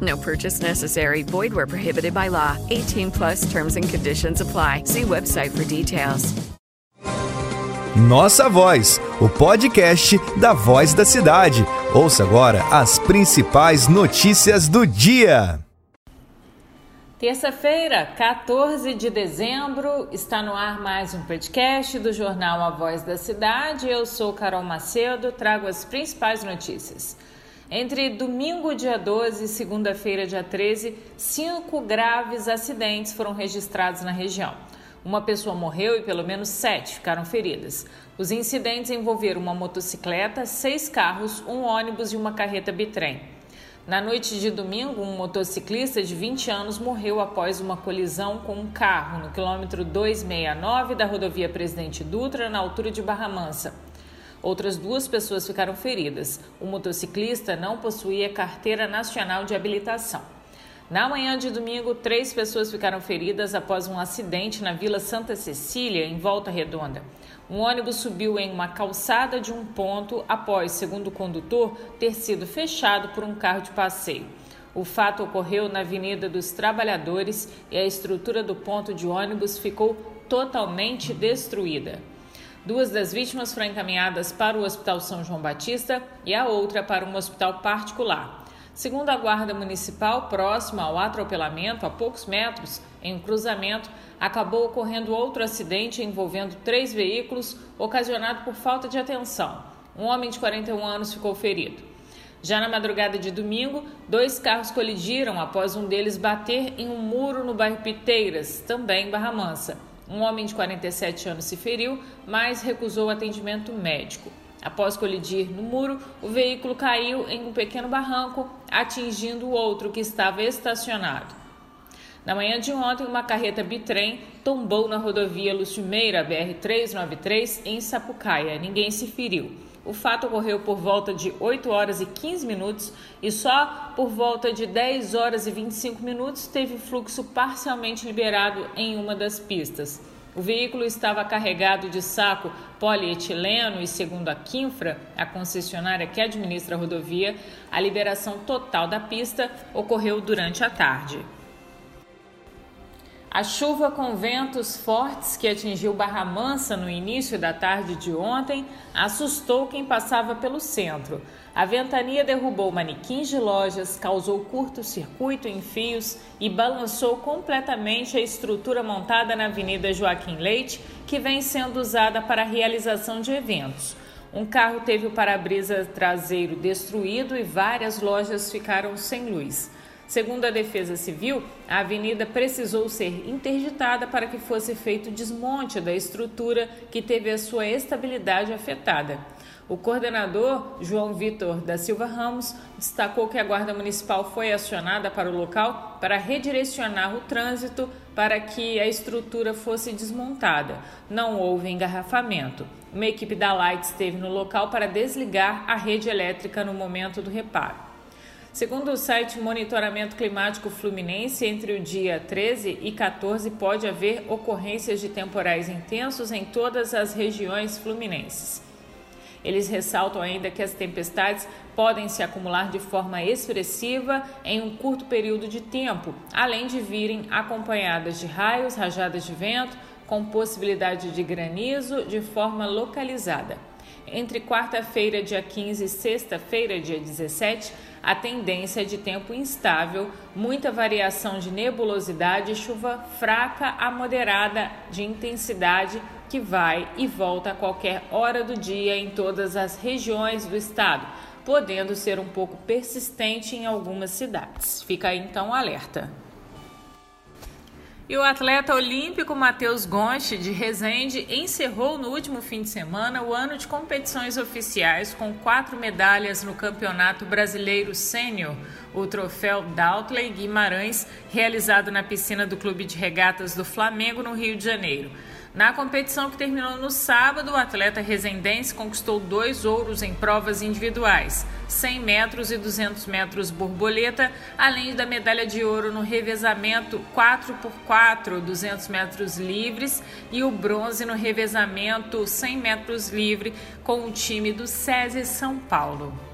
No purchase necessary. Void where prohibited by law. 18 plus terms and conditions apply. See website for details. Nossa Voz, o podcast da Voz da Cidade. Ouça agora as principais notícias do dia. Terça-feira, 14 de dezembro, está no ar mais um podcast do jornal A Voz da Cidade. Eu sou Carol Macedo, trago as principais notícias. Entre domingo, dia 12 e segunda-feira, dia 13, cinco graves acidentes foram registrados na região. Uma pessoa morreu e pelo menos sete ficaram feridas. Os incidentes envolveram uma motocicleta, seis carros, um ônibus e uma carreta bitrem. Na noite de domingo, um motociclista de 20 anos morreu após uma colisão com um carro no quilômetro 269 da rodovia Presidente Dutra, na altura de Barra Mansa. Outras duas pessoas ficaram feridas. O motociclista não possuía carteira nacional de habilitação. Na manhã de domingo, três pessoas ficaram feridas após um acidente na Vila Santa Cecília, em Volta Redonda. Um ônibus subiu em uma calçada de um ponto após, segundo o condutor, ter sido fechado por um carro de passeio. O fato ocorreu na Avenida dos Trabalhadores e a estrutura do ponto de ônibus ficou totalmente destruída. Duas das vítimas foram encaminhadas para o Hospital São João Batista e a outra para um hospital particular. Segundo a Guarda Municipal, próximo ao atropelamento, a poucos metros, em um cruzamento, acabou ocorrendo outro acidente envolvendo três veículos, ocasionado por falta de atenção. Um homem de 41 anos ficou ferido. Já na madrugada de domingo, dois carros colidiram após um deles bater em um muro no bairro Piteiras, também em Barra Mansa. Um homem de 47 anos se feriu, mas recusou atendimento médico. Após colidir no muro, o veículo caiu em um pequeno barranco, atingindo o outro que estava estacionado. Na manhã de ontem, uma carreta bitrem tombou na rodovia Lúcio Meira, BR-393, em Sapucaia. Ninguém se feriu. O fato ocorreu por volta de 8 horas e 15 minutos e só por volta de 10 horas e 25 minutos teve fluxo parcialmente liberado em uma das pistas. O veículo estava carregado de saco polietileno e, segundo a Quinfra, a concessionária que administra a rodovia, a liberação total da pista ocorreu durante a tarde. A chuva com ventos fortes que atingiu Barra Mansa no início da tarde de ontem assustou quem passava pelo centro. A ventania derrubou manequins de lojas, causou curto-circuito em fios e balançou completamente a estrutura montada na Avenida Joaquim Leite, que vem sendo usada para a realização de eventos. Um carro teve o para-brisa traseiro destruído e várias lojas ficaram sem luz. Segundo a Defesa Civil, a avenida precisou ser interditada para que fosse feito desmonte da estrutura que teve a sua estabilidade afetada. O coordenador, João Vitor da Silva Ramos, destacou que a Guarda Municipal foi acionada para o local para redirecionar o trânsito para que a estrutura fosse desmontada. Não houve engarrafamento. Uma equipe da Light esteve no local para desligar a rede elétrica no momento do reparo. Segundo o site Monitoramento Climático Fluminense, entre o dia 13 e 14 pode haver ocorrências de temporais intensos em todas as regiões fluminenses. Eles ressaltam ainda que as tempestades podem se acumular de forma expressiva em um curto período de tempo, além de virem acompanhadas de raios, rajadas de vento, com possibilidade de granizo de forma localizada. Entre quarta-feira, dia 15 e sexta-feira, dia 17, a tendência é de tempo instável, muita variação de nebulosidade e chuva fraca a moderada de intensidade que vai e volta a qualquer hora do dia em todas as regiões do estado, podendo ser um pouco persistente em algumas cidades. Fica aí então alerta. E o atleta olímpico Matheus Gonche, de Resende, encerrou no último fim de semana o ano de competições oficiais com quatro medalhas no Campeonato Brasileiro Sênior, o troféu Daltley Guimarães, realizado na piscina do Clube de Regatas do Flamengo, no Rio de Janeiro. Na competição que terminou no sábado, o atleta resendense conquistou dois ouros em provas individuais, 100 metros e 200 metros borboleta, além da medalha de ouro no revezamento 4x4, 200 metros livres, e o bronze no revezamento 100 metros livre com o time do SESI São Paulo.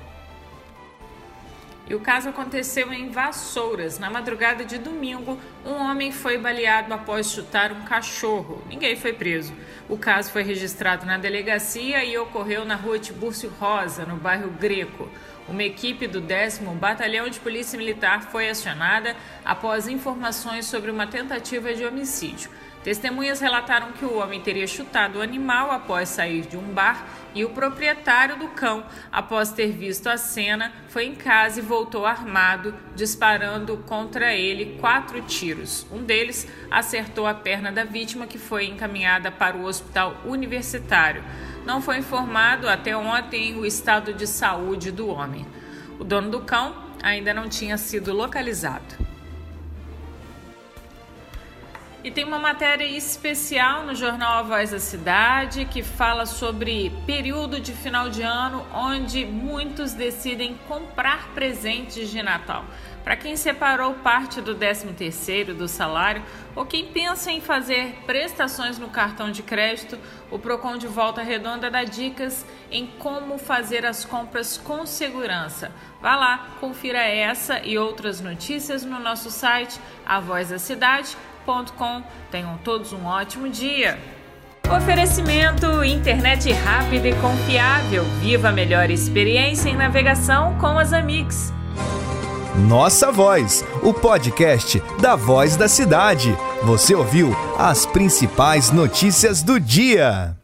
E o caso aconteceu em Vassouras. Na madrugada de domingo, um homem foi baleado após chutar um cachorro. Ninguém foi preso. O caso foi registrado na delegacia e ocorreu na rua Tibúrcio Rosa, no bairro Greco. Uma equipe do 10 Batalhão de Polícia Militar foi acionada após informações sobre uma tentativa de homicídio. Testemunhas relataram que o homem teria chutado o animal após sair de um bar e o proprietário do cão, após ter visto a cena, foi em casa e voltou armado, disparando contra ele quatro tiros. Um deles acertou a perna da vítima, que foi encaminhada para o hospital universitário. Não foi informado até ontem o estado de saúde do homem. O dono do cão ainda não tinha sido localizado. E tem uma matéria especial no jornal A Voz da Cidade que fala sobre período de final de ano onde muitos decidem comprar presentes de Natal. Para quem separou parte do 13º do salário ou quem pensa em fazer prestações no cartão de crédito, o Procon de Volta Redonda dá dicas em como fazer as compras com segurança. Vá lá, confira essa e outras notícias no nosso site A Voz da Cidade Tenham todos um ótimo dia. Oferecimento internet rápida e confiável. Viva a melhor experiência em navegação com as Amix. Nossa Voz, o podcast da Voz da Cidade. Você ouviu as principais notícias do dia.